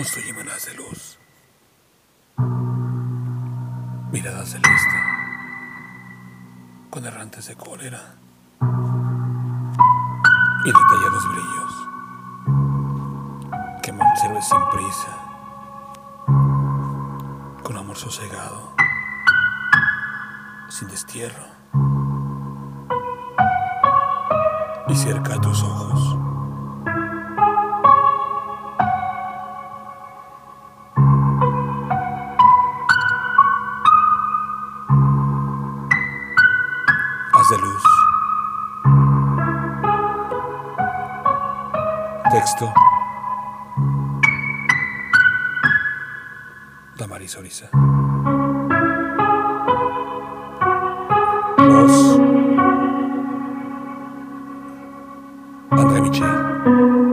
Construyeme unas de luz. Mirada celeste. Con errantes de cólera. Y detallados brillos. Que me observes sin prisa. Con amor sosegado. Sin destierro. Y cerca a tus ojos. De luz. Texto. Damaris Orisa. Voz. André Michel.